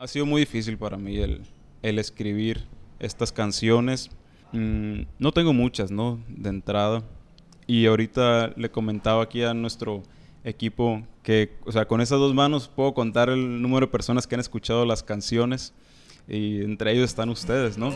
Ha sido muy difícil para mí el, el escribir estas canciones. Mm, no tengo muchas, ¿no? De entrada. Y ahorita le comentaba aquí a nuestro equipo que, o sea, con esas dos manos puedo contar el número de personas que han escuchado las canciones y entre ellos están ustedes, ¿no?